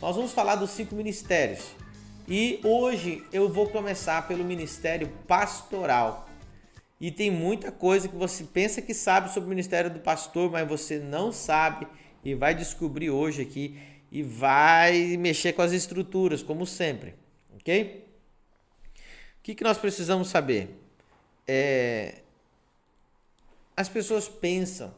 Nós vamos falar dos cinco ministérios. E hoje eu vou começar pelo ministério pastoral. E tem muita coisa que você pensa que sabe sobre o ministério do pastor, mas você não sabe e vai descobrir hoje aqui e vai mexer com as estruturas, como sempre, ok? O que, que nós precisamos saber? É... As pessoas pensam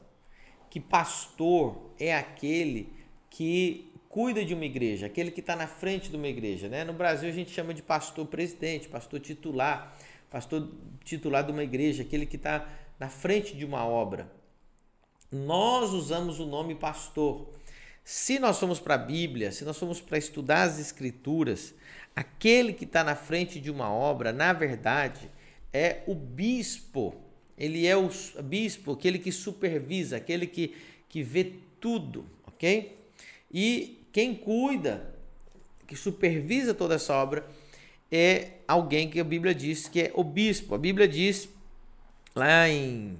que pastor é aquele que cuida de uma igreja, aquele que está na frente de uma igreja. Né? No Brasil a gente chama de pastor presidente, pastor titular, pastor titular de uma igreja, aquele que está na frente de uma obra. Nós usamos o nome pastor. Se nós formos para a Bíblia, se nós formos para estudar as Escrituras, aquele que está na frente de uma obra, na verdade, é o bispo. Ele é o bispo, aquele que supervisa, aquele que, que vê tudo, ok? E quem cuida, que supervisa toda essa obra, é alguém que a Bíblia diz que é o bispo. A Bíblia diz lá em,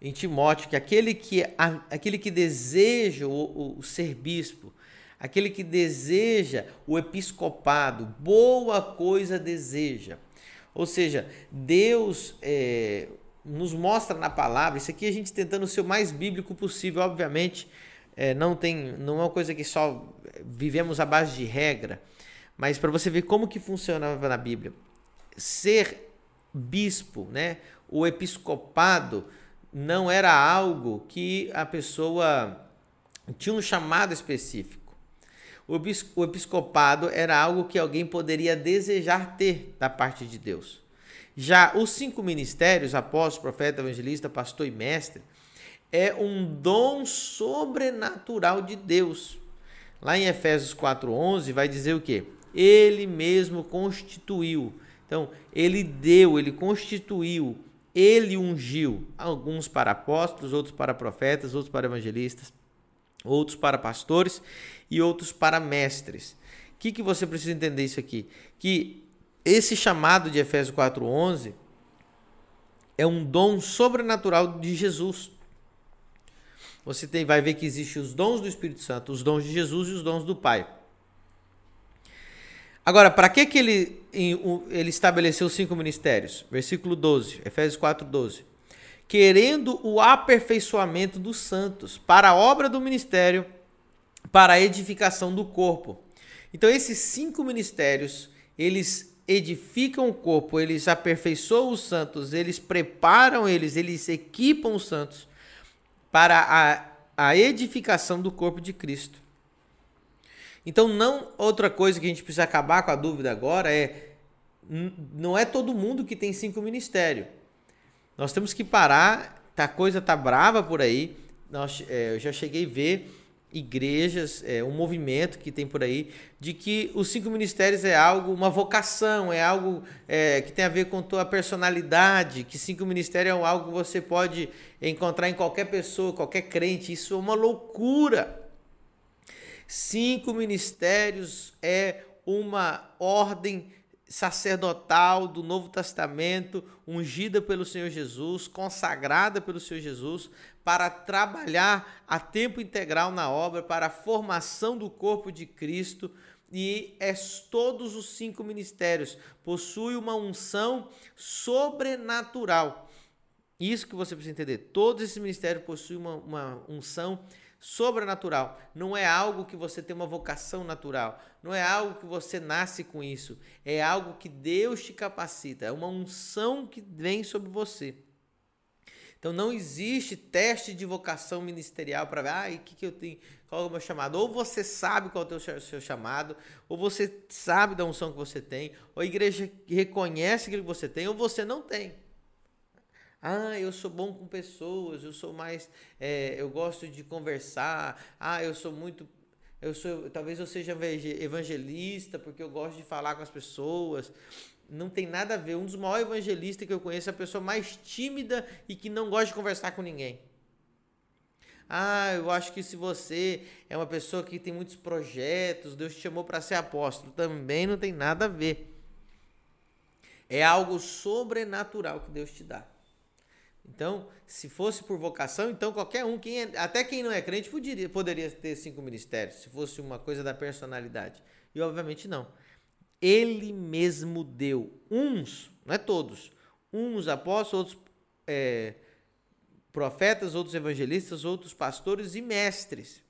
em Timóteo que aquele que, aquele que deseja o, o, o ser bispo, aquele que deseja o episcopado, boa coisa deseja. Ou seja, Deus é, nos mostra na palavra, isso aqui a gente tentando ser o mais bíblico possível, obviamente, é, não tem, não é uma coisa que só vivemos à base de regra, mas para você ver como que funcionava na Bíblia. Ser bispo, né, o episcopado não era algo que a pessoa tinha um chamado específico. O episcopado era algo que alguém poderia desejar ter da parte de Deus. Já os cinco ministérios, apóstolo, profeta, evangelista, pastor e mestre, é um dom sobrenatural de Deus. Lá em Efésios 4:11 vai dizer o quê? Ele mesmo constituiu. Então, ele deu, ele constituiu, ele ungiu alguns para apóstolos, outros para profetas, outros para evangelistas, outros para pastores e outros para mestres. O que, que você precisa entender isso aqui? Que esse chamado de Efésios 4:11 é um dom sobrenatural de Jesus você tem, vai ver que existem os dons do Espírito Santo, os dons de Jesus e os dons do Pai. Agora, para que, que ele, ele estabeleceu cinco ministérios? Versículo 12, Efésios 4, 12. Querendo o aperfeiçoamento dos santos, para a obra do ministério, para a edificação do corpo. Então, esses cinco ministérios, eles edificam o corpo, eles aperfeiçoam os santos, eles preparam eles, eles equipam os santos para a, a edificação do corpo de Cristo. Então, não outra coisa que a gente precisa acabar com a dúvida agora é não é todo mundo que tem cinco ministérios. Nós temos que parar, tá, a coisa tá brava por aí. Nós, é, eu já cheguei a ver igrejas, é, um movimento que tem por aí, de que os cinco ministérios é algo, uma vocação, é algo é, que tem a ver com tua personalidade, que cinco ministérios é algo que você pode encontrar em qualquer pessoa, qualquer crente. Isso é uma loucura. Cinco ministérios é uma ordem sacerdotal do Novo Testamento, ungida pelo Senhor Jesus, consagrada pelo Senhor Jesus, para trabalhar a tempo integral na obra, para a formação do corpo de Cristo. E é todos os cinco ministérios possui uma unção sobrenatural. Isso que você precisa entender. Todos esses ministérios possuem uma, uma unção sobrenatural. Não é algo que você tem uma vocação natural. Não é algo que você nasce com isso. É algo que Deus te capacita. É uma unção que vem sobre você. Então não existe teste de vocação ministerial para ver, ah, o que, que eu tenho, qual é o meu chamado. Ou você sabe qual é o seu, seu chamado, ou você sabe da unção que você tem, ou a igreja reconhece aquilo que você tem, ou você não tem. Ah, eu sou bom com pessoas, eu sou mais. É, eu gosto de conversar. Ah, eu sou muito. Eu sou, talvez eu seja evangelista, porque eu gosto de falar com as pessoas. Não tem nada a ver. Um dos maiores evangelistas que eu conheço é a pessoa mais tímida e que não gosta de conversar com ninguém. Ah, eu acho que se você é uma pessoa que tem muitos projetos, Deus te chamou para ser apóstolo, também não tem nada a ver. É algo sobrenatural que Deus te dá. Então, se fosse por vocação, então qualquer um, quem é, até quem não é crente, poderia, poderia ter cinco ministérios, se fosse uma coisa da personalidade. E obviamente não. Ele mesmo deu uns, não é todos, uns apóstolos, outros é, profetas, outros evangelistas, outros pastores e mestres.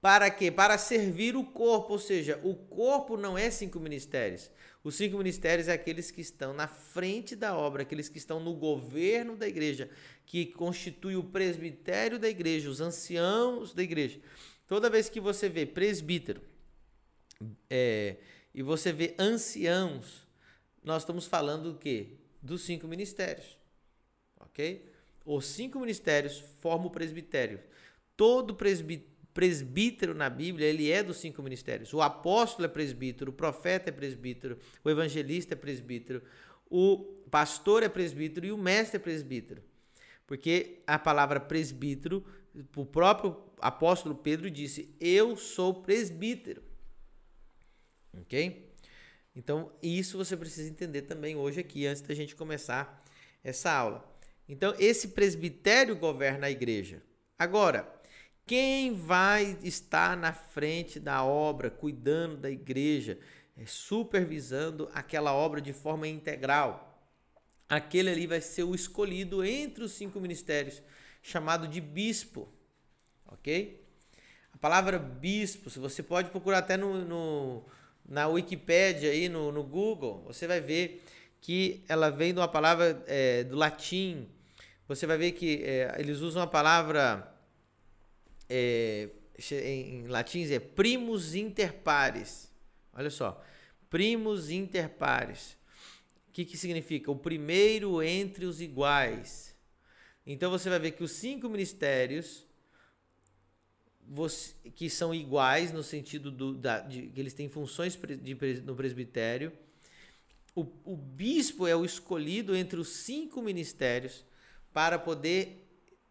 Para quê? Para servir o corpo, ou seja, o corpo não é cinco ministérios. Os cinco ministérios é aqueles que estão na frente da obra, aqueles que estão no governo da igreja, que constitui o presbitério da igreja, os anciãos da igreja. Toda vez que você vê presbítero é, e você vê anciãos, nós estamos falando do quê? Dos cinco ministérios. Ok? Os cinco ministérios formam o presbitério. Todo presbítero na Bíblia, ele é dos cinco ministérios. O apóstolo é presbítero, o profeta é presbítero, o evangelista é presbítero, o pastor é presbítero e o mestre é presbítero. Porque a palavra presbítero, o próprio apóstolo Pedro disse: Eu sou presbítero. Ok? Então, isso você precisa entender também hoje aqui, antes da gente começar essa aula. Então, esse presbitério governa a igreja. Agora, quem vai estar na frente da obra, cuidando da igreja, é, supervisando aquela obra de forma integral? Aquele ali vai ser o escolhido entre os cinco ministérios, chamado de bispo. Ok? A palavra bispo, se você pode procurar até no, no na Wikipédia aí no, no, Google, você vai ver que ela vem de uma palavra é, do latim. Você vai ver que é, eles usam a palavra é, em latim é primus inter pares. Olha só, primus inter pares. O que, que significa? O primeiro entre os iguais. Então você vai ver que os cinco ministérios você, que são iguais no sentido do, da, de, que eles têm funções de, no presbitério. O, o bispo é o escolhido entre os cinco ministérios para poder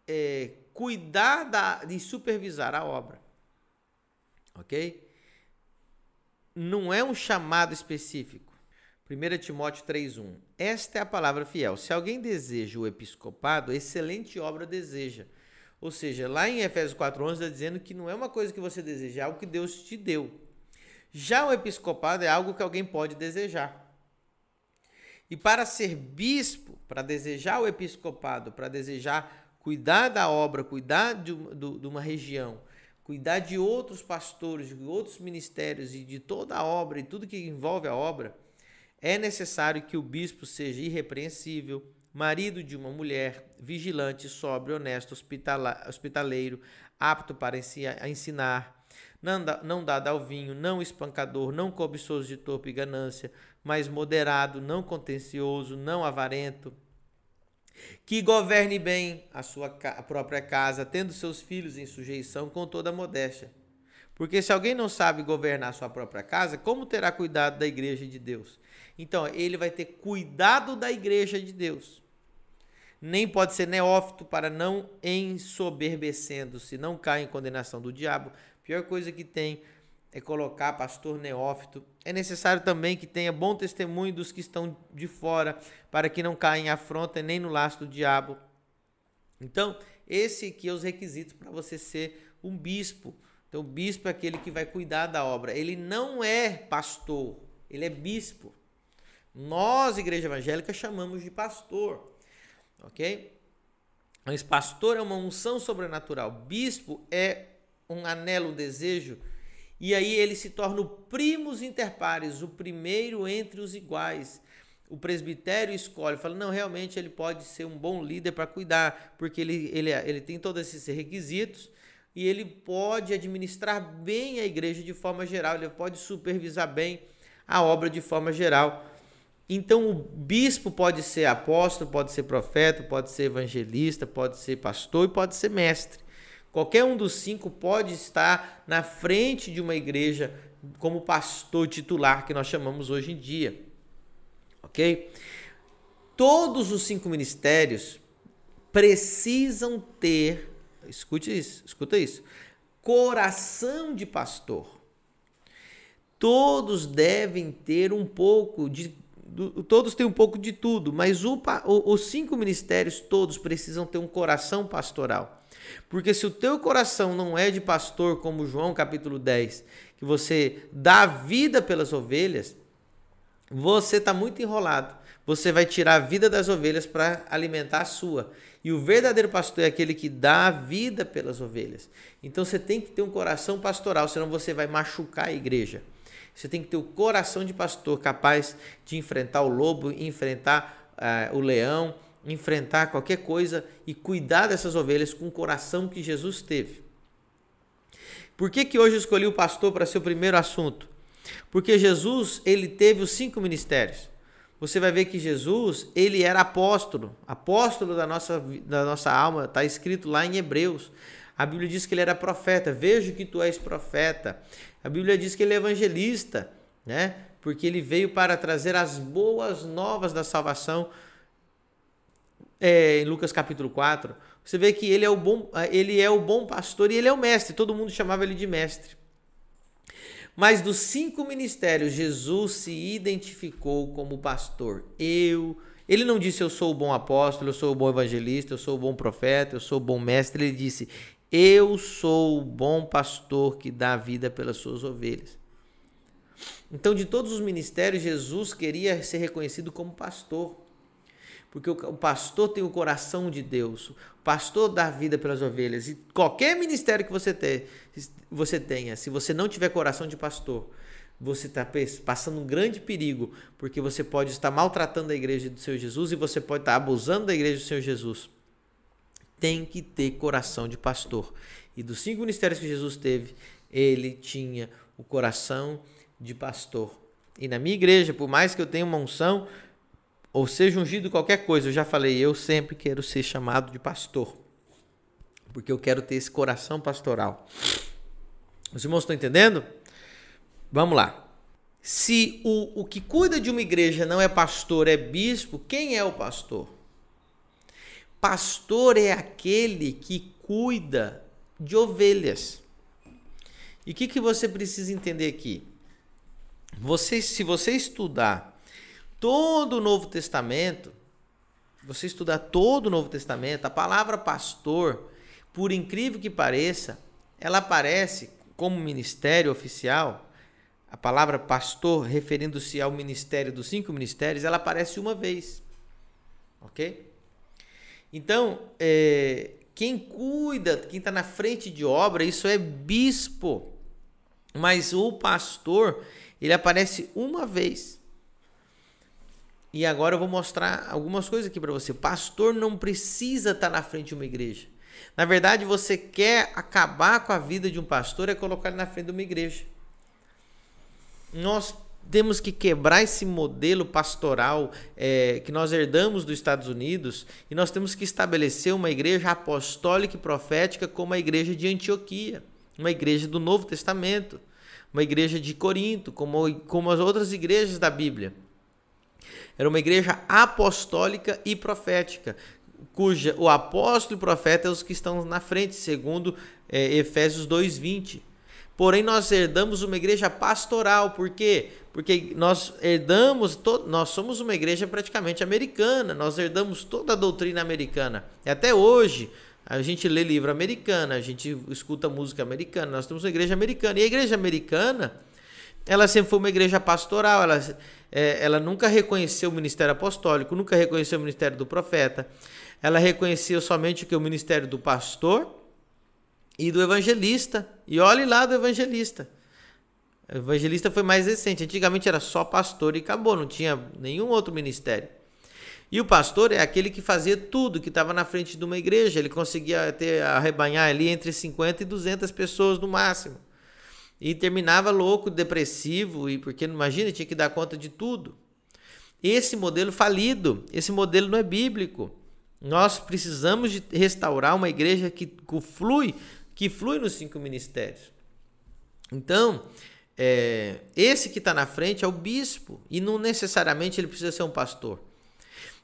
é, cuidar da, de supervisar a obra. Ok? Não é um chamado específico. 1 Timóteo 3,1. Esta é a palavra fiel. Se alguém deseja o episcopado, excelente obra deseja. Ou seja, lá em Efésios 4,11 está dizendo que não é uma coisa que você deseja, é algo que Deus te deu. Já o episcopado é algo que alguém pode desejar. E para ser bispo, para desejar o episcopado, para desejar cuidar da obra, cuidar de, de, de uma região, cuidar de outros pastores, de outros ministérios e de toda a obra e tudo que envolve a obra, é necessário que o bispo seja irrepreensível, marido de uma mulher, vigilante, sóbrio, honesto, hospitaleiro, apto para ensinar, não dado ao vinho, não espancador, não cobiçoso de torpe ganância, mas moderado, não contencioso, não avarento, que governe bem a sua a própria casa, tendo seus filhos em sujeição com toda a modéstia. Porque se alguém não sabe governar a sua própria casa, como terá cuidado da igreja de Deus? Então, ele vai ter cuidado da igreja de Deus. Nem pode ser neófito para não ensoberbecendo-se, não cair em condenação do diabo. Pior coisa que tem é colocar pastor neófito. É necessário também que tenha bom testemunho dos que estão de fora, para que não caia em afronta nem no laço do diabo. Então, esse aqui é os requisitos para você ser um bispo. Então, o bispo é aquele que vai cuidar da obra. Ele não é pastor, ele é bispo. Nós, igreja evangélica, chamamos de pastor. Ok? Mas pastor é uma unção sobrenatural. Bispo é um anelo, um desejo e aí ele se torna o primus inter pares, o primeiro entre os iguais. O presbitério escolhe, fala: não, realmente ele pode ser um bom líder para cuidar, porque ele, ele, ele tem todos esses requisitos e ele pode administrar bem a igreja de forma geral, ele pode supervisar bem a obra de forma geral. Então, o bispo pode ser apóstolo, pode ser profeta, pode ser evangelista, pode ser pastor e pode ser mestre. Qualquer um dos cinco pode estar na frente de uma igreja como pastor titular, que nós chamamos hoje em dia. Ok? Todos os cinco ministérios precisam ter, escute isso, escuta isso, coração de pastor. Todos devem ter um pouco de, todos têm um pouco de tudo, mas o, o, os cinco ministérios todos precisam ter um coração pastoral. Porque se o teu coração não é de pastor, como João capítulo 10, que você dá vida pelas ovelhas, você está muito enrolado. Você vai tirar a vida das ovelhas para alimentar a sua. E o verdadeiro pastor é aquele que dá a vida pelas ovelhas. Então você tem que ter um coração pastoral, senão você vai machucar a igreja. Você tem que ter o coração de pastor capaz de enfrentar o lobo, enfrentar uh, o leão, enfrentar qualquer coisa e cuidar dessas ovelhas com o coração que Jesus teve. Por que, que hoje escolhi o pastor para ser o primeiro assunto? Porque Jesus, ele teve os cinco ministérios. Você vai ver que Jesus, ele era apóstolo, apóstolo da nossa, da nossa alma, está escrito lá em Hebreus. A Bíblia diz que ele era profeta. Vejo que tu és profeta. A Bíblia diz que ele é evangelista, né? Porque ele veio para trazer as boas novas da salvação. É, em Lucas capítulo 4, você vê que ele é o bom, ele é o bom pastor e ele é o mestre. Todo mundo chamava ele de mestre. Mas dos cinco ministérios, Jesus se identificou como pastor. Eu, ele não disse eu sou o bom apóstolo, eu sou o bom evangelista, eu sou o bom profeta, eu sou o bom mestre. Ele disse eu sou o bom pastor que dá vida pelas suas ovelhas. Então, de todos os ministérios, Jesus queria ser reconhecido como pastor. Porque o pastor tem o coração de Deus. O pastor dá vida pelas ovelhas. E qualquer ministério que você, ter, você tenha, se você não tiver coração de pastor, você está passando um grande perigo, porque você pode estar maltratando a igreja do Senhor Jesus e você pode estar abusando da igreja do Senhor Jesus tem que ter coração de pastor. E dos cinco ministérios que Jesus teve, ele tinha o coração de pastor. E na minha igreja, por mais que eu tenha uma unção, ou seja ungido qualquer coisa, eu já falei, eu sempre quero ser chamado de pastor. Porque eu quero ter esse coração pastoral. Os irmãos estão entendendo? Vamos lá. Se o, o que cuida de uma igreja não é pastor, é bispo, quem é o pastor? Pastor é aquele que cuida de ovelhas. E o que, que você precisa entender aqui? Você, se você estudar todo o Novo Testamento, você estudar todo o Novo Testamento, a palavra pastor, por incrível que pareça, ela aparece como ministério oficial. A palavra pastor, referindo-se ao ministério dos cinco ministérios, ela aparece uma vez. Ok? Então, é, quem cuida, quem está na frente de obra, isso é bispo. Mas o pastor, ele aparece uma vez. E agora eu vou mostrar algumas coisas aqui para você. Pastor não precisa estar tá na frente de uma igreja. Na verdade, você quer acabar com a vida de um pastor é colocar ele na frente de uma igreja. Nós temos que quebrar esse modelo pastoral é, que nós herdamos dos Estados Unidos e nós temos que estabelecer uma igreja apostólica e profética como a igreja de Antioquia, uma igreja do Novo Testamento, uma igreja de Corinto, como, como as outras igrejas da Bíblia. Era uma igreja apostólica e profética, cuja o apóstolo e profeta é os que estão na frente, segundo é, Efésios 2:20. Porém, nós herdamos uma igreja pastoral, por quê? Porque nós herdamos, to, nós somos uma igreja praticamente americana, nós herdamos toda a doutrina americana. E até hoje, a gente lê livro americano, a gente escuta música americana, nós temos uma igreja americana. E a igreja americana, ela sempre foi uma igreja pastoral, ela, é, ela nunca reconheceu o ministério apostólico, nunca reconheceu o ministério do profeta, ela reconheceu somente o que? O ministério do pastor e do evangelista. E olhe lá do evangelista. O evangelista foi mais recente. Antigamente era só pastor e acabou, não tinha nenhum outro ministério. E o pastor é aquele que fazia tudo, que estava na frente de uma igreja. Ele conseguia ter, arrebanhar ali entre 50 e 200 pessoas no máximo. E terminava louco, depressivo, e porque imagina, tinha que dar conta de tudo. Esse modelo falido, esse modelo não é bíblico. Nós precisamos de restaurar uma igreja que flui que flui nos cinco ministérios. Então, é, esse que está na frente é o bispo e não necessariamente ele precisa ser um pastor.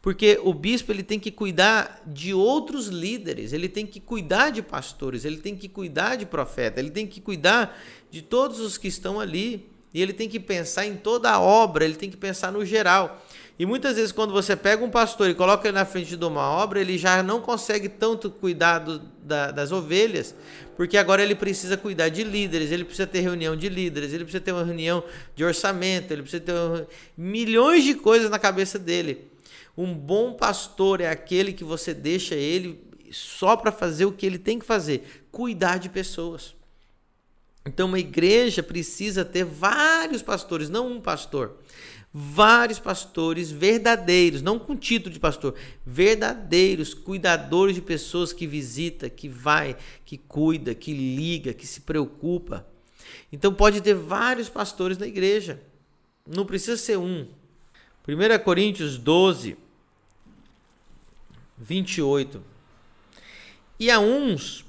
Porque o bispo ele tem que cuidar de outros líderes, ele tem que cuidar de pastores, ele tem que cuidar de profeta, ele tem que cuidar de todos os que estão ali. E ele tem que pensar em toda a obra, ele tem que pensar no geral. E muitas vezes, quando você pega um pastor e coloca ele na frente de uma obra, ele já não consegue tanto cuidar do, da, das ovelhas, porque agora ele precisa cuidar de líderes, ele precisa ter reunião de líderes, ele precisa ter uma reunião de orçamento, ele precisa ter milhões de coisas na cabeça dele. Um bom pastor é aquele que você deixa ele só para fazer o que ele tem que fazer: cuidar de pessoas. Então, uma igreja precisa ter vários pastores, não um pastor vários pastores verdadeiros, não com título de pastor, verdadeiros cuidadores de pessoas que visita, que vai, que cuida, que liga, que se preocupa. Então pode ter vários pastores na igreja. Não precisa ser um. 1 Coríntios 12, 28. E a uns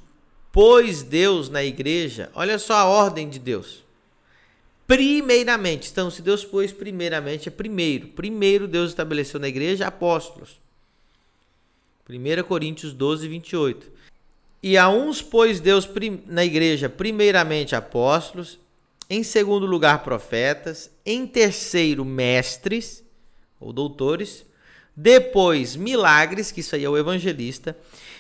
pôs Deus na igreja, olha só a ordem de Deus primeiramente. Então, se Deus pôs primeiramente, é primeiro. Primeiro Deus estabeleceu na igreja apóstolos. 1 Coríntios 12, 28. E a uns pôs Deus na igreja primeiramente apóstolos, em segundo lugar profetas, em terceiro mestres ou doutores, depois milagres, que isso aí é o evangelista,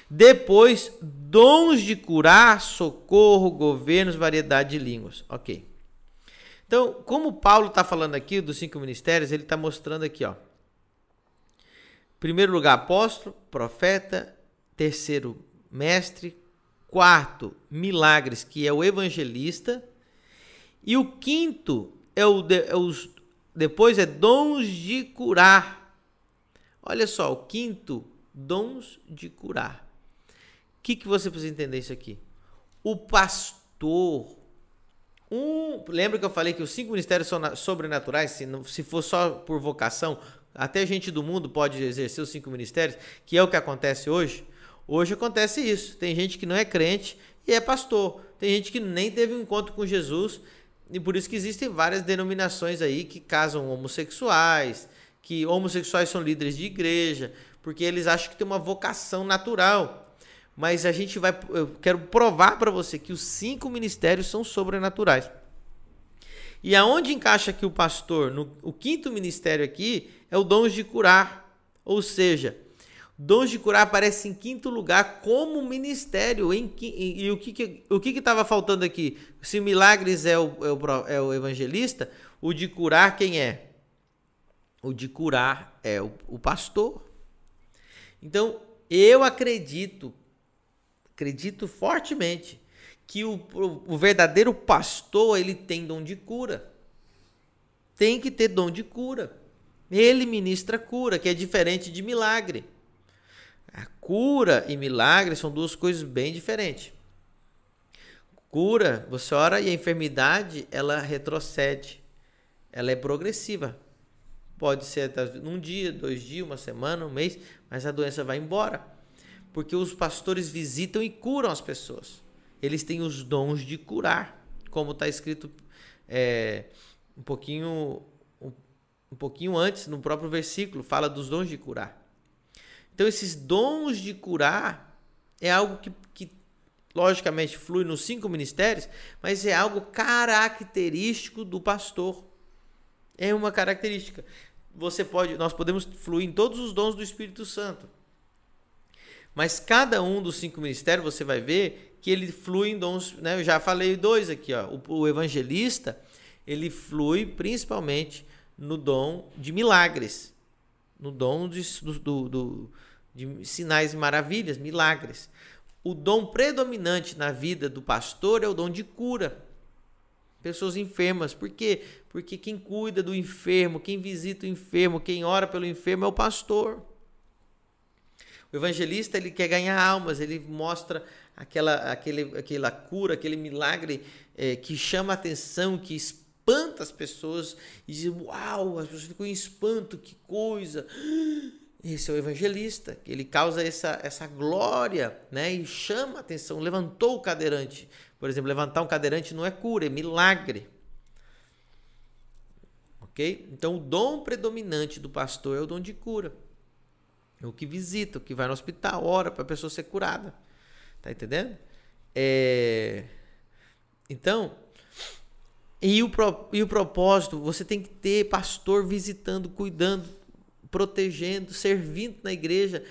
depois dons de curar, socorro, governos, variedade de línguas. OK. Então, como Paulo está falando aqui dos cinco ministérios, ele está mostrando aqui, ó. Primeiro lugar, apóstolo, profeta, terceiro, mestre, quarto, milagres, que é o evangelista, e o quinto é o, de, é os, depois é dons de curar. Olha só, o quinto, dons de curar. O que, que você precisa entender isso aqui? O pastor um, lembra que eu falei que os cinco ministérios são sobrenaturais, se, não, se for só por vocação, até gente do mundo pode exercer os cinco ministérios, que é o que acontece hoje. Hoje acontece isso. Tem gente que não é crente e é pastor. Tem gente que nem teve um encontro com Jesus e por isso que existem várias denominações aí que casam homossexuais, que homossexuais são líderes de igreja, porque eles acham que tem uma vocação natural mas a gente vai. Eu quero provar para você que os cinco ministérios são sobrenaturais. E aonde encaixa aqui o pastor? No, o quinto ministério aqui é o dom de curar. Ou seja, dons de curar aparece em quinto lugar como ministério. Em, e, e o que o que estava faltando aqui? Se milagres é o, é, o, é o evangelista, o de curar quem é? O de curar é o, o pastor. Então, eu acredito acredito fortemente que o, o, verdadeiro pastor ele tem dom de cura. Tem que ter dom de cura. Ele ministra cura, que é diferente de milagre. A cura e milagre são duas coisas bem diferentes. Cura, você ora e a enfermidade ela retrocede, ela é progressiva. Pode ser num dia, dois dias, uma semana, um mês, mas a doença vai embora porque os pastores visitam e curam as pessoas. Eles têm os dons de curar, como está escrito é, um pouquinho um, um pouquinho antes no próprio versículo fala dos dons de curar. Então esses dons de curar é algo que, que logicamente flui nos cinco ministérios, mas é algo característico do pastor. É uma característica. Você pode, nós podemos fluir em todos os dons do Espírito Santo. Mas cada um dos cinco ministérios você vai ver que ele flui em dons, né? Eu já falei dois aqui, ó. O, o evangelista, ele flui principalmente no dom de milagres, no dom de, do, do, de sinais e maravilhas, milagres. O dom predominante na vida do pastor é o dom de cura. Pessoas enfermas. Por quê? Porque quem cuida do enfermo, quem visita o enfermo, quem ora pelo enfermo é o pastor. O evangelista ele quer ganhar almas, ele mostra aquela, aquele, aquela cura, aquele milagre é, que chama a atenção, que espanta as pessoas e diz: Uau, as pessoas ficam em espanto, que coisa. Esse é o evangelista, ele causa essa, essa glória né, e chama a atenção. Levantou o cadeirante. Por exemplo, levantar um cadeirante não é cura, é milagre. Ok? Então, o dom predominante do pastor é o dom de cura. O que visita, o que vai no hospital, ora para a pessoa ser curada. Tá entendendo? É... Então, E o, pro, e o propósito, você tem que ter pastor visitando, cuidando, protegendo, servindo na igreja,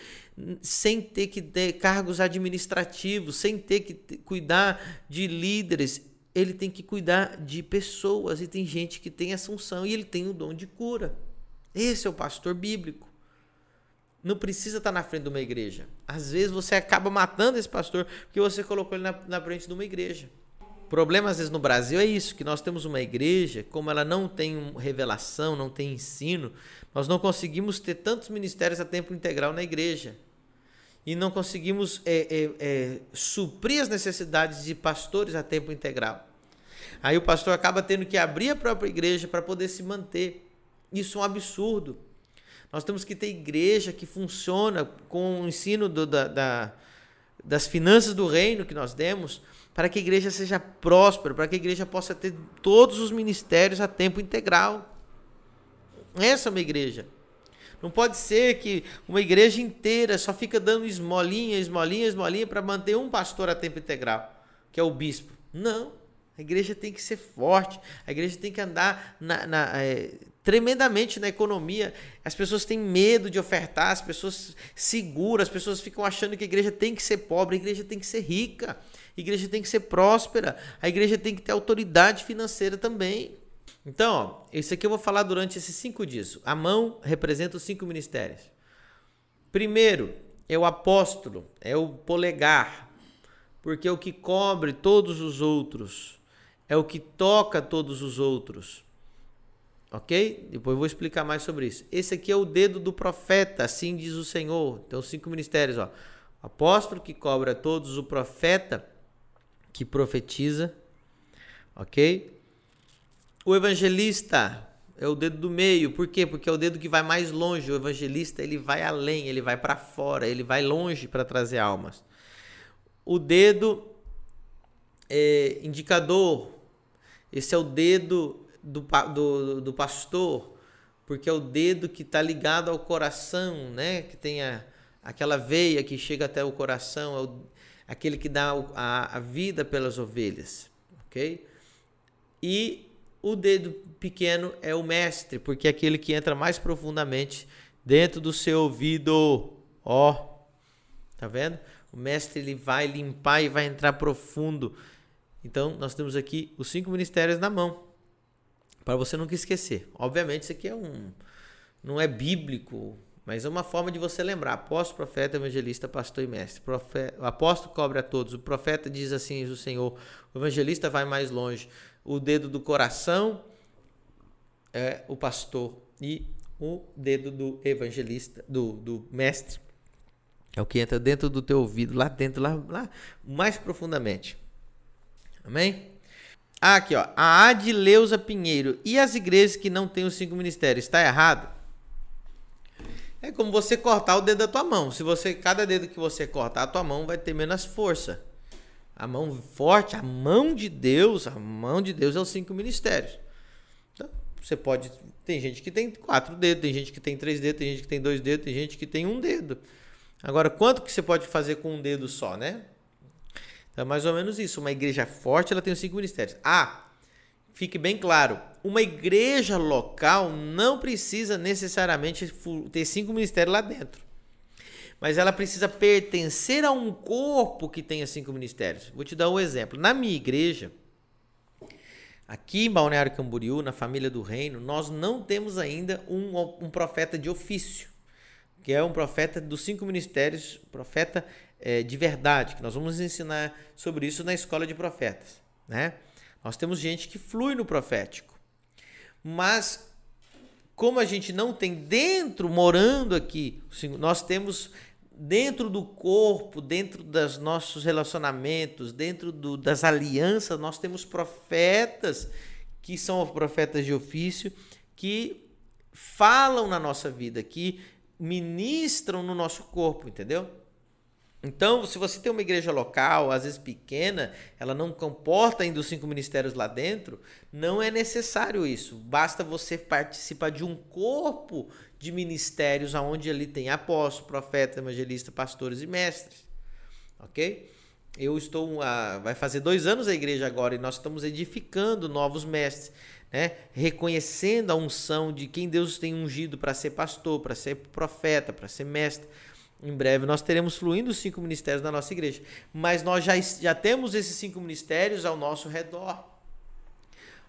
sem ter que ter cargos administrativos, sem ter que cuidar de líderes. Ele tem que cuidar de pessoas e tem gente que tem essa unção e ele tem o dom de cura. Esse é o pastor bíblico. Não precisa estar na frente de uma igreja. Às vezes você acaba matando esse pastor porque você colocou ele na, na frente de uma igreja. O problema, às vezes, no Brasil é isso: que nós temos uma igreja, como ela não tem revelação, não tem ensino, nós não conseguimos ter tantos ministérios a tempo integral na igreja. E não conseguimos é, é, é, suprir as necessidades de pastores a tempo integral. Aí o pastor acaba tendo que abrir a própria igreja para poder se manter. Isso é um absurdo. Nós temos que ter igreja que funciona com o ensino do, da, da, das finanças do reino que nós demos, para que a igreja seja próspera, para que a igreja possa ter todos os ministérios a tempo integral. Essa é uma igreja. Não pode ser que uma igreja inteira só fica dando esmolinha, esmolinha, esmolinha para manter um pastor a tempo integral, que é o bispo. Não. A igreja tem que ser forte, a igreja tem que andar na, na, é, tremendamente na economia. As pessoas têm medo de ofertar, as pessoas seguram, as pessoas ficam achando que a igreja tem que ser pobre, a igreja tem que ser rica, a igreja tem que ser próspera, a igreja tem que ter autoridade financeira também. Então, ó, isso aqui eu vou falar durante esses cinco dias. A mão representa os cinco ministérios. Primeiro é o apóstolo, é o polegar, porque é o que cobre todos os outros é o que toca todos os outros. Ok? Depois eu vou explicar mais sobre isso. Esse aqui é o dedo do profeta, assim diz o Senhor. Então, cinco ministérios: ó. apóstolo que cobra todos, o profeta que profetiza. Ok? O evangelista é o dedo do meio. Por quê? Porque é o dedo que vai mais longe. O evangelista ele vai além, ele vai para fora, ele vai longe para trazer almas. O dedo é, indicador esse é o dedo do, do, do pastor, porque é o dedo que está ligado ao coração, né? Que tem a, aquela veia que chega até o coração, é o, aquele que dá a, a vida pelas ovelhas, ok? E o dedo pequeno é o mestre, porque é aquele que entra mais profundamente dentro do seu ouvido. Ó, tá vendo? O mestre ele vai limpar e vai entrar profundo então, nós temos aqui os cinco ministérios na mão, para você nunca esquecer. Obviamente, isso aqui é um não é bíblico, mas é uma forma de você lembrar. Apóstolo, profeta, evangelista, pastor e mestre. Profeta, o apóstolo cobre a todos. O profeta diz assim: o Senhor. O evangelista vai mais longe. O dedo do coração é o pastor. E o dedo do evangelista, do, do mestre, é o que entra dentro do teu ouvido, lá dentro, lá, lá mais profundamente. Amém? Ah, aqui, ó. A Adileuza Pinheiro. E as igrejas que não têm os cinco ministérios? Está errado? É como você cortar o dedo da tua mão. Se você cada dedo que você cortar, a tua mão vai ter menos força. A mão forte, a mão de Deus, a mão de Deus é os cinco ministérios. Então, você pode. Tem gente que tem quatro dedos, tem gente que tem três dedos, tem gente que tem dois dedos, tem gente que tem um dedo. Agora, quanto que você pode fazer com um dedo só, né? Então é mais ou menos isso. Uma igreja forte, ela tem os cinco ministérios. Ah, fique bem claro, uma igreja local não precisa necessariamente ter cinco ministérios lá dentro. Mas ela precisa pertencer a um corpo que tenha cinco ministérios. Vou te dar um exemplo. Na minha igreja, aqui em Balneário Camboriú, na família do reino, nós não temos ainda um, um profeta de ofício, que é um profeta dos cinco ministérios, profeta é, de verdade, que nós vamos ensinar sobre isso na escola de profetas. Né? Nós temos gente que flui no profético, mas como a gente não tem dentro, morando aqui, nós temos dentro do corpo, dentro dos nossos relacionamentos, dentro do, das alianças, nós temos profetas que são profetas de ofício que falam na nossa vida, que ministram no nosso corpo, entendeu? Então, se você tem uma igreja local, às vezes pequena, ela não comporta ainda os cinco ministérios lá dentro, não é necessário isso. Basta você participar de um corpo de ministérios onde ali tem apóstolo, profeta, evangelista, pastores e mestres. Ok? eu estou. Uh, vai fazer dois anos a igreja agora e nós estamos edificando novos mestres. Né? reconhecendo a unção de quem Deus tem ungido para ser pastor, para ser profeta, para ser mestre. Em breve nós teremos fluindo os cinco ministérios na nossa igreja. Mas nós já, já temos esses cinco ministérios ao nosso redor.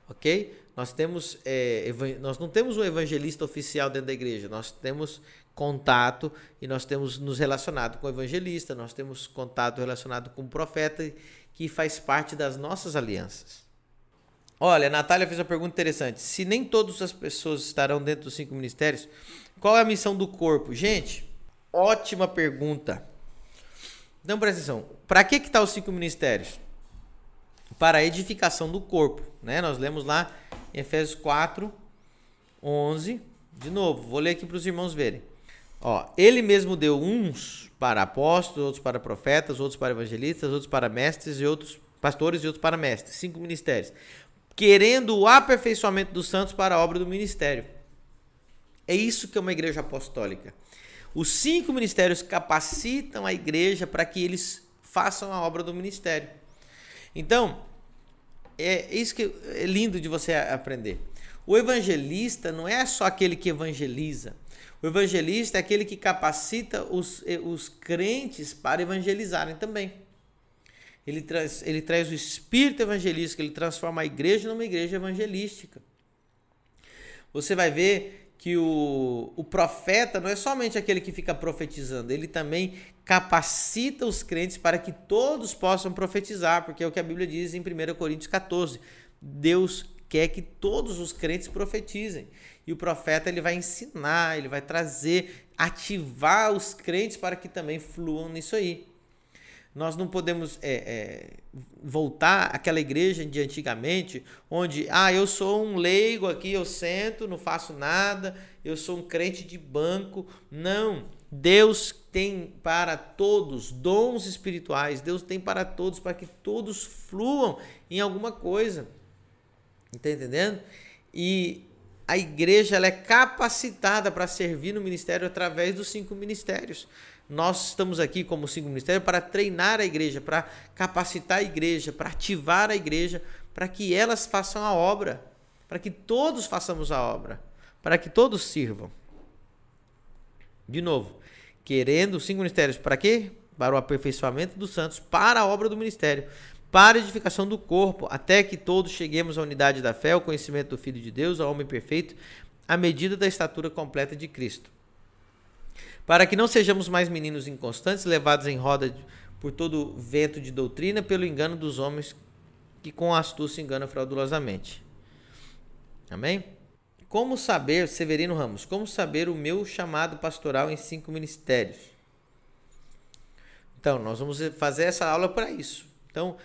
Ok? Nós temos é, nós não temos um evangelista oficial dentro da igreja, nós temos contato e nós temos nos relacionado com o evangelista, nós temos contato relacionado com o profeta que faz parte das nossas alianças. Olha, a Natália fez uma pergunta interessante. Se nem todas as pessoas estarão dentro dos cinco ministérios, qual é a missão do corpo? Gente, ótima pergunta. Então presta atenção. Para que que tá os cinco ministérios? Para a edificação do corpo, né? Nós lemos lá em Efésios 4, 11. De novo, vou ler aqui para os irmãos verem. Ó, ele mesmo deu uns para apóstolos, outros para profetas, outros para evangelistas, outros para mestres e outros pastores e outros para mestres. Cinco ministérios. Querendo o aperfeiçoamento dos santos para a obra do ministério. É isso que é uma igreja apostólica. Os cinco ministérios capacitam a igreja para que eles façam a obra do ministério. Então, é isso que é lindo de você aprender. O evangelista não é só aquele que evangeliza. O evangelista é aquele que capacita os, os crentes para evangelizarem também. Ele traz, ele traz o espírito evangelístico, ele transforma a igreja numa igreja evangelística. Você vai ver que o, o profeta não é somente aquele que fica profetizando, ele também capacita os crentes para que todos possam profetizar, porque é o que a Bíblia diz em 1 Coríntios 14. Deus quer que todos os crentes profetizem. E o profeta ele vai ensinar, ele vai trazer, ativar os crentes para que também fluam nisso aí. Nós não podemos é, é, voltar àquela igreja de antigamente, onde, ah, eu sou um leigo aqui, eu sento, não faço nada, eu sou um crente de banco. Não. Deus tem para todos dons espirituais, Deus tem para todos, para que todos fluam em alguma coisa. Está entendendo? E a igreja ela é capacitada para servir no ministério através dos cinco ministérios. Nós estamos aqui como cinco ministérios para treinar a igreja, para capacitar a igreja, para ativar a igreja, para que elas façam a obra, para que todos façamos a obra, para que todos sirvam. De novo, querendo cinco ministérios para quê? Para o aperfeiçoamento dos santos, para a obra do ministério, para a edificação do corpo, até que todos cheguemos à unidade da fé, ao conhecimento do Filho de Deus, ao homem perfeito, à medida da estatura completa de Cristo. Para que não sejamos mais meninos inconstantes, levados em roda por todo vento de doutrina, pelo engano dos homens que com astúcia enganam fraudulosamente. Amém? Como saber, Severino Ramos, como saber o meu chamado pastoral em cinco ministérios? Então, nós vamos fazer essa aula para isso. Então,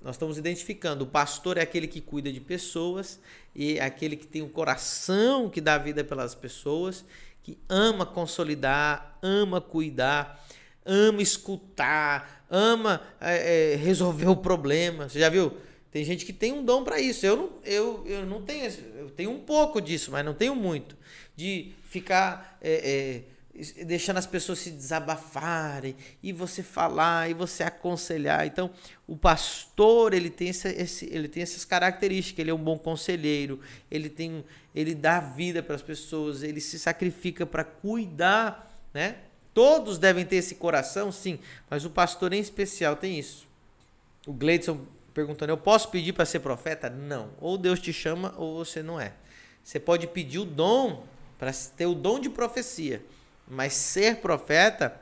nós estamos identificando o pastor é aquele que cuida de pessoas e é aquele que tem um coração que dá vida pelas pessoas, que ama consolidar, ama cuidar, ama escutar, ama é, é, resolver o problema. Você já viu? Tem gente que tem um dom para isso. Eu não, eu, eu não tenho, eu tenho um pouco disso, mas não tenho muito de ficar é, é deixando as pessoas se desabafarem e você falar e você aconselhar. Então, o pastor ele tem esse, esse, ele tem essas características. Ele é um bom conselheiro. Ele tem ele dá vida para as pessoas. Ele se sacrifica para cuidar, né? Todos devem ter esse coração, sim, mas o pastor em especial tem isso. O Gleidson perguntando: eu posso pedir para ser profeta? Não. Ou Deus te chama ou você não é. Você pode pedir o dom para ter o dom de profecia mas ser profeta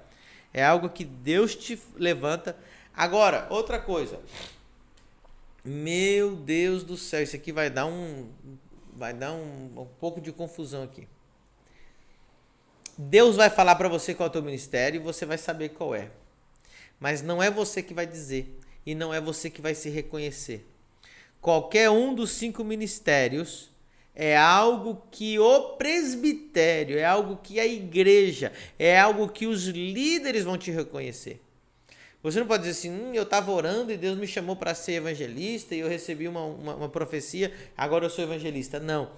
é algo que Deus te levanta. Agora, outra coisa. Meu Deus do céu, isso aqui vai dar um vai dar um, um pouco de confusão aqui. Deus vai falar para você qual é o teu ministério e você vai saber qual é. Mas não é você que vai dizer e não é você que vai se reconhecer. Qualquer um dos cinco ministérios é algo que o presbitério, é algo que a igreja, é algo que os líderes vão te reconhecer. Você não pode dizer assim, hum, eu estava orando e Deus me chamou para ser evangelista e eu recebi uma, uma, uma, profecia, agora eu sou evangelista. Não.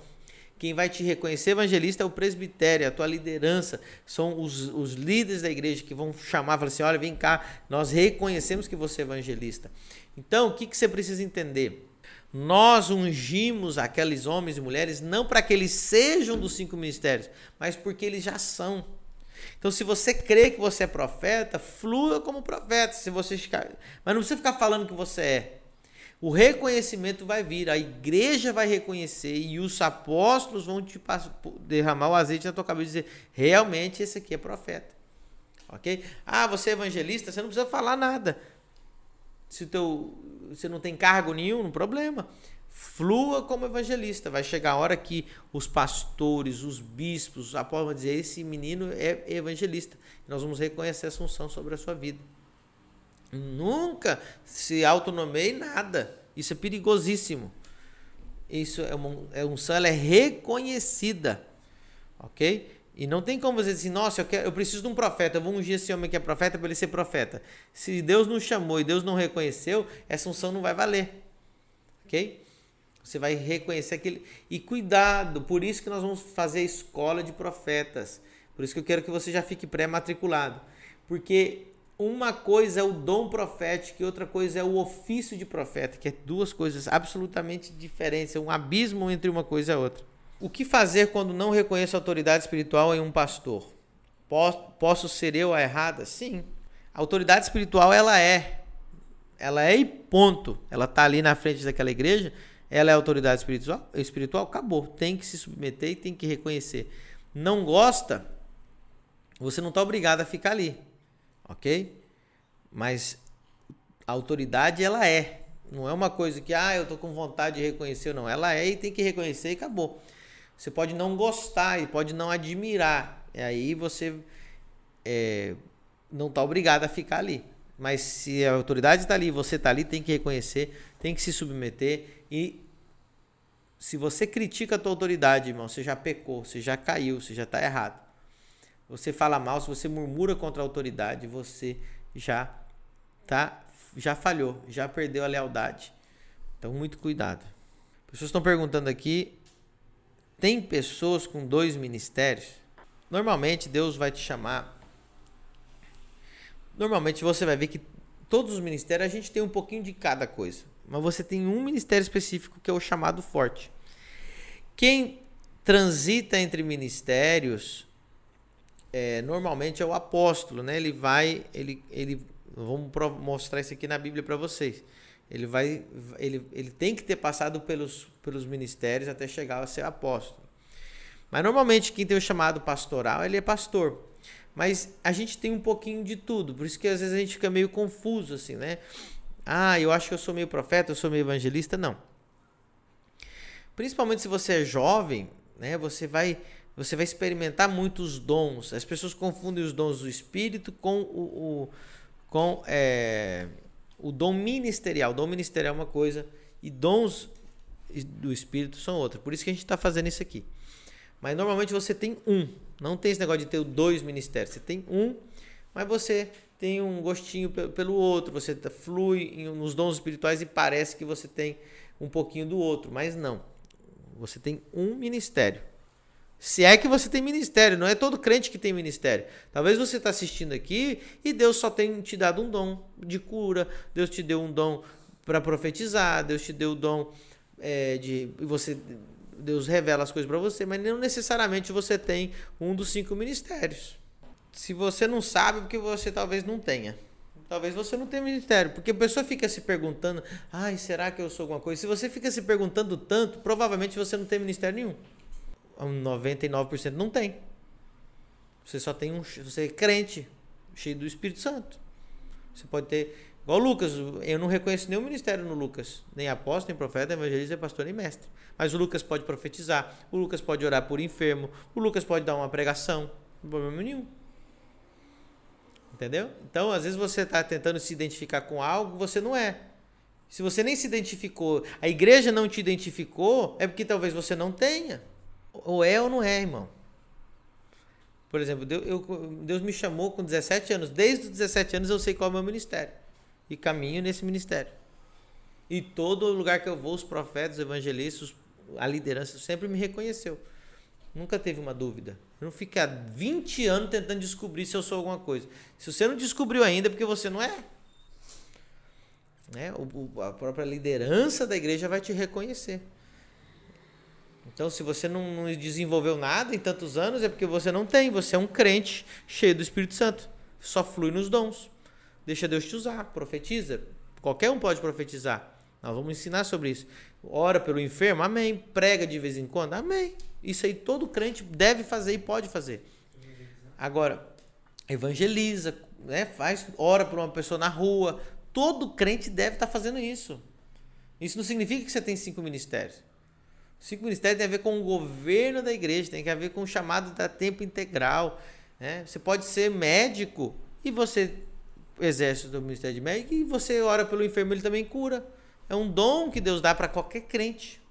Quem vai te reconhecer evangelista é o presbitério, a tua liderança, são os, os líderes da igreja que vão chamar, falar assim: olha, vem cá, nós reconhecemos que você é evangelista. Então, o que, que você precisa entender? Nós ungimos aqueles homens e mulheres não para que eles sejam dos cinco ministérios, mas porque eles já são. Então, se você crê que você é profeta, flua como profeta. Se você ficar... Mas não precisa ficar falando que você é. O reconhecimento vai vir, a igreja vai reconhecer e os apóstolos vão te derramar o azeite na tua cabeça e dizer: realmente esse aqui é profeta. Ok? Ah, você é evangelista, você não precisa falar nada. Se teu, você não tem cargo nenhum, não problema. Flua como evangelista. Vai chegar a hora que os pastores, os bispos, os apóstolos vão dizer: esse menino é evangelista. Nós vamos reconhecer essa unção sobre a sua vida. Nunca se autonomei nada. Isso é perigosíssimo. Isso é uma, é unção, ela é reconhecida. Ok? E não tem como você dizer assim, nossa, eu, quero, eu preciso de um profeta, eu vou ungir esse homem que é profeta para ele ser profeta. Se Deus não chamou e Deus não reconheceu, essa unção não vai valer. Ok? Você vai reconhecer aquele. E cuidado, por isso que nós vamos fazer a escola de profetas. Por isso que eu quero que você já fique pré-matriculado. Porque uma coisa é o dom profético e outra coisa é o ofício de profeta, que é duas coisas absolutamente diferentes, é um abismo entre uma coisa e outra. O que fazer quando não reconheço autoridade espiritual em um pastor? Posso ser eu a errada? Sim. A autoridade espiritual ela é. Ela é e ponto. Ela está ali na frente daquela igreja, ela é autoridade espiritual, espiritual, acabou. Tem que se submeter e tem que reconhecer. Não gosta, você não está obrigado a ficar ali ok? Mas a autoridade ela é, não é uma coisa que ah eu tô com vontade de reconhecer, não. Ela é e tem que reconhecer e acabou. Você pode não gostar e pode não admirar, e aí você é, não está obrigado a ficar ali. Mas se a autoridade está ali, você está ali, tem que reconhecer, tem que se submeter e se você critica a tua autoridade, irmão, você já pecou, você já caiu, você já está errado você fala mal, se você murmura contra a autoridade, você já tá já falhou, já perdeu a lealdade. Então muito cuidado. Pessoas estão perguntando aqui, tem pessoas com dois ministérios? Normalmente Deus vai te chamar. Normalmente você vai ver que todos os ministérios a gente tem um pouquinho de cada coisa, mas você tem um ministério específico que é o chamado forte. Quem transita entre ministérios é, normalmente é o apóstolo, né? Ele vai, ele, ele, vamos mostrar isso aqui na Bíblia para vocês. Ele vai, ele, ele tem que ter passado pelos, pelos ministérios até chegar a ser apóstolo. Mas normalmente quem tem o chamado pastoral, ele é pastor. Mas a gente tem um pouquinho de tudo, por isso que às vezes a gente fica meio confuso assim, né? Ah, eu acho que eu sou meio profeta, eu sou meio evangelista, não. Principalmente se você é jovem, né? Você vai você vai experimentar muitos dons. As pessoas confundem os dons do Espírito com o, o com é, o dom ministerial. O dom ministerial é uma coisa e dons do Espírito são outra. Por isso que a gente está fazendo isso aqui. Mas normalmente você tem um. Não tem esse negócio de ter dois ministérios. Você tem um, mas você tem um gostinho pelo outro. Você tá, flui nos dons espirituais e parece que você tem um pouquinho do outro. Mas não. Você tem um ministério. Se é que você tem ministério, não é todo crente que tem ministério. Talvez você está assistindo aqui e Deus só tem te dado um dom de cura, Deus te deu um dom para profetizar, Deus te deu o dom é, de você, Deus revela as coisas para você, mas não necessariamente você tem um dos cinco ministérios. Se você não sabe, porque você talvez não tenha. Talvez você não tenha ministério, porque a pessoa fica se perguntando: ai, será que eu sou alguma coisa? Se você fica se perguntando tanto, provavelmente você não tem ministério nenhum. 99% não tem. Você só tem um. Você é crente, cheio do Espírito Santo. Você pode ter. Igual Lucas, eu não reconheço nenhum ministério no Lucas. Nem apóstolo, nem profeta, evangelista, pastor, nem mestre. Mas o Lucas pode profetizar, o Lucas pode orar por enfermo, o Lucas pode dar uma pregação. Não problema nenhum. Entendeu? Então, às vezes você está tentando se identificar com algo, você não é. Se você nem se identificou, a igreja não te identificou, é porque talvez você não tenha. Ou é ou não é, irmão. Por exemplo, Deus, eu, Deus me chamou com 17 anos. Desde os 17 anos eu sei qual é o meu ministério. E caminho nesse ministério. E todo lugar que eu vou, os profetas, os evangelistas, a liderança sempre me reconheceu. Nunca teve uma dúvida. Eu não fico há 20 anos tentando descobrir se eu sou alguma coisa. Se você não descobriu ainda, é porque você não é. Né? A própria liderança da igreja vai te reconhecer. Então, se você não, não desenvolveu nada em tantos anos, é porque você não tem. Você é um crente cheio do Espírito Santo. Só flui nos dons. Deixa Deus te usar. Profetiza. Qualquer um pode profetizar. Nós vamos ensinar sobre isso. Ora pelo enfermo, amém. Prega de vez em quando, amém. Isso aí todo crente deve fazer e pode fazer. Agora, evangeliza, né? Faz, ora por uma pessoa na rua. Todo crente deve estar tá fazendo isso. Isso não significa que você tem cinco ministérios. Cinco ministérios tem a ver com o governo da igreja, tem a ver com o chamado da tempo integral. Né? Você pode ser médico e você exerce o ministério de médico e você ora pelo enfermo, ele também cura. É um dom que Deus dá para qualquer crente.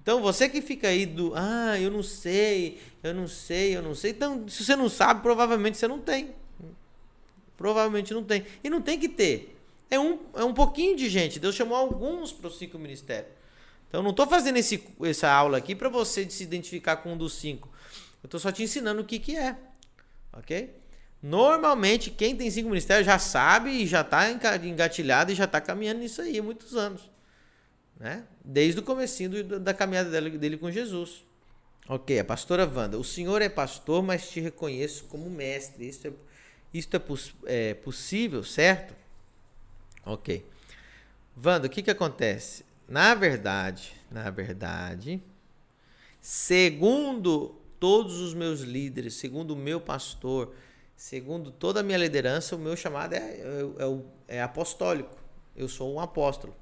Então você que fica aí do, ah, eu não sei, eu não sei, eu não sei. Então, se você não sabe, provavelmente você não tem. Provavelmente não tem. E não tem que ter. É um, é um pouquinho de gente. Deus chamou alguns para os cinco ministérios. Então, eu não estou fazendo esse, essa aula aqui para você se identificar com um dos cinco. Eu estou só te ensinando o que, que é. Ok? Normalmente, quem tem cinco ministérios já sabe e já está engatilhado e já está caminhando nisso aí há muitos anos. Né? Desde o do, da caminhada dele, dele com Jesus. Ok, a pastora Wanda. O senhor é pastor, mas te reconheço como mestre. Isso é, isso é, poss é possível, certo? Ok. Wanda, o que, que acontece? Na verdade, na verdade, segundo todos os meus líderes, segundo o meu pastor, segundo toda a minha liderança, o meu chamado é, é, é, apostólico. Eu sou um apóstolo.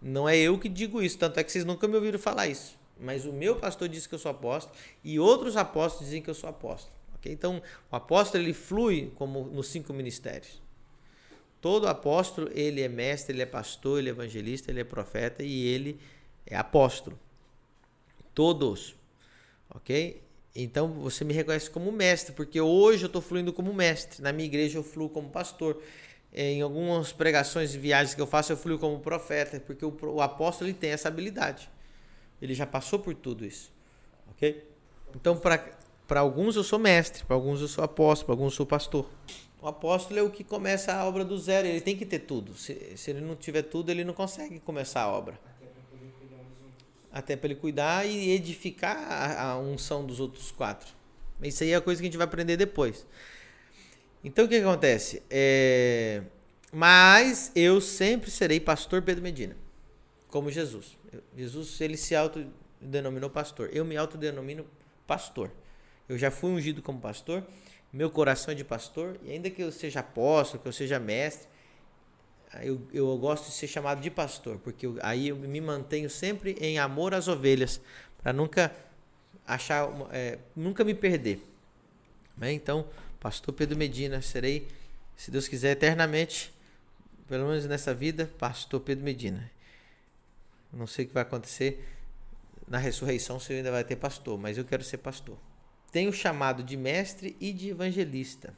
Não é eu que digo isso, tanto é que vocês nunca me ouviram falar isso. Mas o meu pastor disse que eu sou apóstolo e outros apóstolos dizem que eu sou apóstolo. Okay? Então, o apóstolo ele flui como nos cinco ministérios. Todo apóstolo, ele é mestre, ele é pastor, ele é evangelista, ele é profeta e ele é apóstolo. Todos. OK? Então você me reconhece como mestre, porque hoje eu estou fluindo como mestre. Na minha igreja eu fluo como pastor. Em algumas pregações e viagens que eu faço, eu fluo como profeta, porque o, o apóstolo ele tem essa habilidade. Ele já passou por tudo isso. Ok? Então, para alguns eu sou mestre, para alguns eu sou apóstolo, para alguns eu sou pastor. O apóstolo é o que começa a obra do zero, ele tem que ter tudo. Se, se ele não tiver tudo, ele não consegue começar a obra até para ele cuidar e edificar a, a, unção dos outros quatro. Isso aí é a coisa que a gente vai aprender depois. Então o que, que acontece? É... Mas eu sempre serei pastor Pedro Medina, como Jesus. Jesus ele se autodenominou pastor. Eu me autodenomino pastor. Eu já fui ungido como pastor. Meu coração é de pastor. E ainda que eu seja apóstolo, que eu seja mestre, eu, eu gosto de ser chamado de pastor, porque eu, aí eu me mantenho sempre em amor às ovelhas, para nunca achar, é, nunca me perder. Né? Então, pastor Pedro Medina, serei, se Deus quiser, eternamente, pelo menos nessa vida, pastor Pedro Medina. Não sei o que vai acontecer na ressurreição se eu ainda vai ter pastor, mas eu quero ser pastor. Tenho chamado de mestre e de evangelista.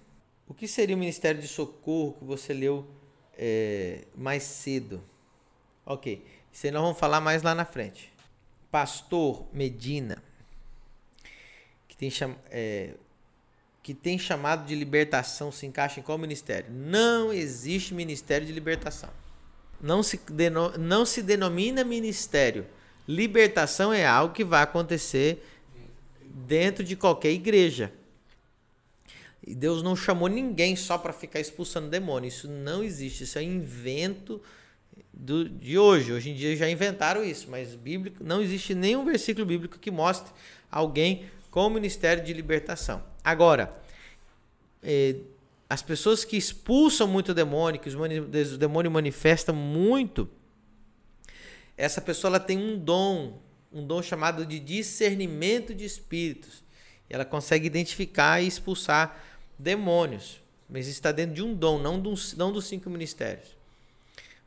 O que seria o ministério de socorro que você leu é, mais cedo. Ok, isso aí nós vamos falar mais lá na frente. Pastor Medina, que tem, cham, é, que tem chamado de libertação, se encaixa em qual ministério? Não existe ministério de libertação. Não se, não se denomina ministério. Libertação é algo que vai acontecer dentro de qualquer igreja. E Deus não chamou ninguém só para ficar expulsando demônio. Isso não existe. Isso é invento do, de hoje. Hoje em dia já inventaram isso, mas bíblico não existe nenhum versículo bíblico que mostre alguém com o ministério de libertação. Agora, eh, as pessoas que expulsam muito demônio, que os demônios manifestam muito, essa pessoa ela tem um dom, um dom chamado de discernimento de espíritos. Ela consegue identificar e expulsar demônios. Mas está dentro de um dom, não dos, não dos cinco ministérios.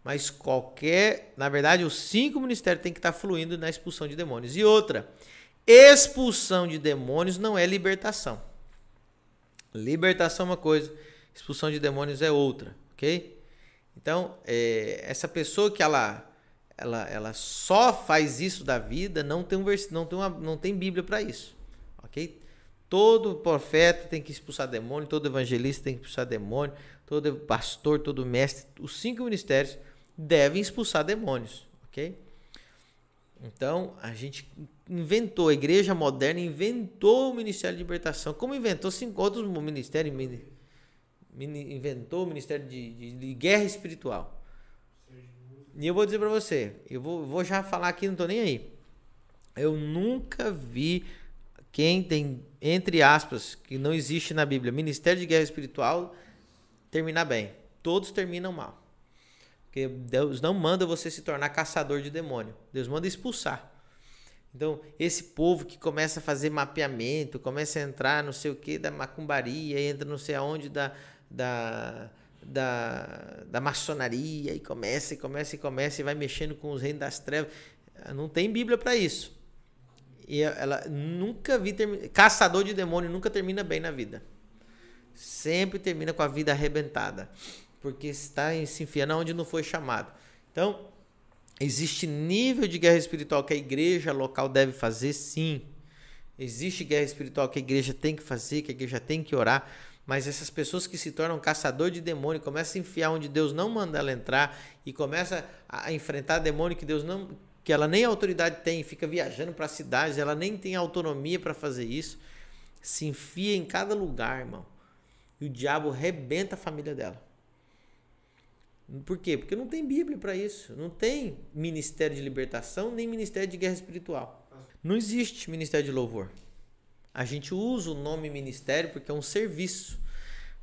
Mas qualquer. Na verdade, os cinco ministérios têm que estar fluindo na expulsão de demônios. E outra, expulsão de demônios não é libertação. Libertação é uma coisa, expulsão de demônios é outra, ok? Então, é, essa pessoa que ela, ela, ela só faz isso da vida, não tem, um vers, não tem, uma, não tem Bíblia para isso. Ok? Todo profeta tem que expulsar demônio, todo evangelista tem que expulsar demônio, todo pastor, todo mestre, os cinco ministérios devem expulsar demônios. Ok? Então, a gente inventou, a igreja moderna inventou o Ministério de Libertação. Como inventou cinco outros ministérios? Inventou o Ministério de, de, de Guerra Espiritual. E eu vou dizer para você, eu vou, vou já falar aqui, não tô nem aí. Eu nunca vi quem tem, entre aspas, que não existe na Bíblia, Ministério de Guerra Espiritual, terminar bem. Todos terminam mal. Porque Deus não manda você se tornar caçador de demônio. Deus manda expulsar. Então, esse povo que começa a fazer mapeamento, começa a entrar não sei o que da macumbaria, entra não sei aonde da, da, da, da maçonaria, e começa, e começa, e começa, e vai mexendo com os reinos das trevas. Não tem Bíblia para isso. E ela nunca vi caçador de demônio nunca termina bem na vida. Sempre termina com a vida arrebentada porque está se enfiando onde não foi chamado. Então, existe nível de guerra espiritual que a igreja local deve fazer, sim. Existe guerra espiritual que a igreja tem que fazer, que a igreja tem que orar, mas essas pessoas que se tornam caçador de demônio, começam a enfiar onde Deus não manda ela entrar e começa a enfrentar demônio que Deus não que ela nem autoridade tem, fica viajando para cidades, ela nem tem autonomia para fazer isso, se enfia em cada lugar, irmão. E o diabo rebenta a família dela. Por quê? Porque não tem Bíblia para isso. Não tem ministério de libertação nem ministério de guerra espiritual. Não existe ministério de louvor. A gente usa o nome ministério porque é um serviço.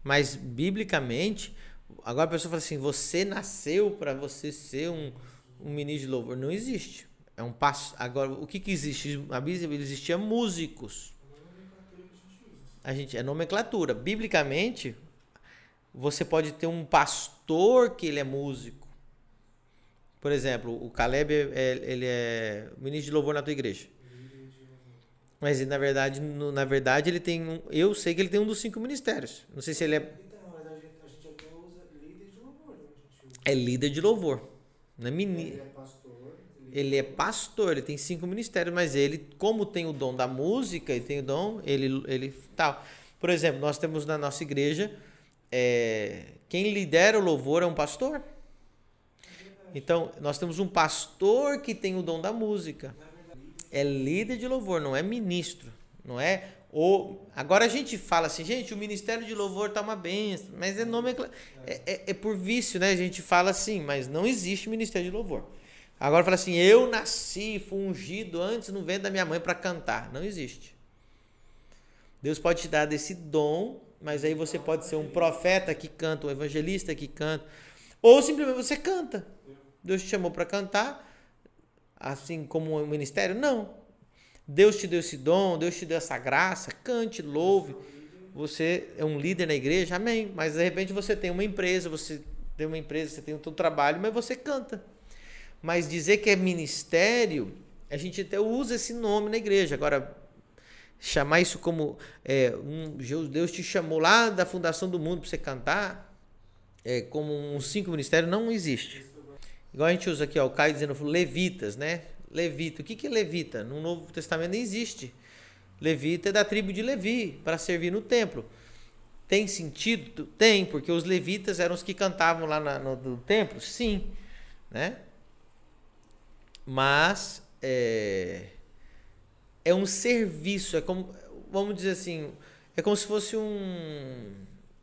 Mas, biblicamente, agora a pessoa fala assim: você nasceu para você ser um, um ministro de louvor. Não existe. É um passo. Agora, o que, que existe? A Bíblia existia músicos. A gente é nomenclatura. Biblicamente, você pode ter um pastor que ele é músico. Por exemplo, o Caleb é, ele é ministro de louvor na tua igreja. Mas na verdade, no, na verdade ele tem um, eu sei que ele tem um dos cinco ministérios. Não sei se ele é então, mas a gente, a gente até usa líder de louvor. Né? É líder de louvor. Não é mini... Ele é pastor. Ele é pastor, ele tem cinco ministérios, mas ele, como tem o dom da música e tem o dom, ele ele tal. Por exemplo, nós temos na nossa igreja é, quem lidera o louvor é um pastor. Então, nós temos um pastor que tem o dom da música. É líder de louvor, não é ministro. Não é o. Agora a gente fala assim, gente, o ministério de louvor tá uma benção, mas é nome. É, é, é por vício, né? A gente fala assim, mas não existe ministério de louvor. Agora fala assim, eu nasci, fui ungido antes no ventre da minha mãe para cantar. Não existe. Deus pode te dar desse dom mas aí você pode ser um profeta que canta, um evangelista que canta, ou simplesmente você canta. Deus te chamou para cantar, assim como um ministério? Não. Deus te deu esse dom, Deus te deu essa graça, cante, louve. Você é um líder na igreja, amém. Mas de repente você tem uma empresa, você tem uma empresa, você tem o seu trabalho, mas você canta. Mas dizer que é ministério, a gente até usa esse nome na igreja. Agora, chamar isso como é, um, Deus te chamou lá da fundação do mundo para você cantar, é, como um cinco ministério, não existe. Igual a gente usa aqui, ó, o Caio dizendo levitas, né? Levita. O que, que é levita? No Novo Testamento não existe. Levita é da tribo de Levi, para servir no templo. Tem sentido? Tem, porque os levitas eram os que cantavam lá na, no, no templo? Sim. Né? Mas é, é um serviço, é como, vamos dizer assim, é como se fosse um,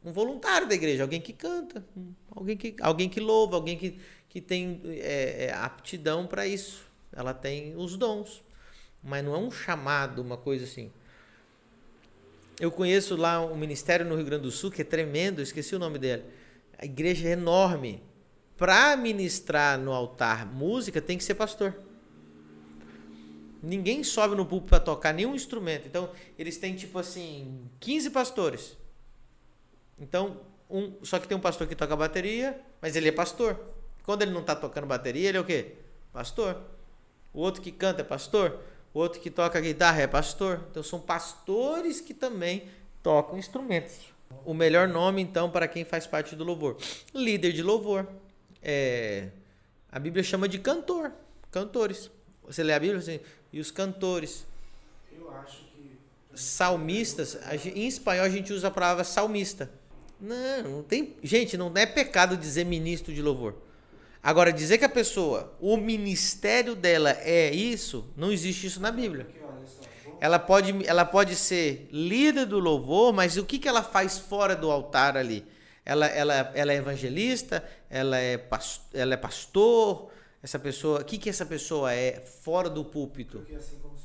um voluntário da igreja, alguém que canta, alguém que, alguém que louva, alguém que, que tem é, é, aptidão para isso. Ela tem os dons, mas não é um chamado, uma coisa assim. Eu conheço lá um ministério no Rio Grande do Sul que é tremendo, esqueci o nome dele. A igreja é enorme. Para ministrar no altar música tem que ser pastor. Ninguém sobe no púlpito para tocar nenhum instrumento. Então, eles têm tipo assim, 15 pastores. Então, um, só que tem um pastor que toca bateria, mas ele é pastor. Quando ele não está tocando bateria, ele é o quê? Pastor. O outro que canta é pastor. O outro que toca guitarra é pastor. Então, são pastores que também tocam instrumentos. O melhor nome, então, para quem faz parte do louvor: líder de louvor. É, A Bíblia chama de cantor, cantores. Você lê a Bíblia assim, e os cantores. Eu acho que. Salmistas, em espanhol a gente usa a palavra salmista. Não, não tem. Gente, não é pecado dizer ministro de louvor. Agora, dizer que a pessoa, o ministério dela é isso, não existe isso na Bíblia. Ela pode, ela pode ser líder do louvor, mas o que, que ela faz fora do altar ali? Ela, ela, ela é evangelista, ela é, ela é pastor, essa pessoa, o que, que essa pessoa é fora do púlpito? porque assim como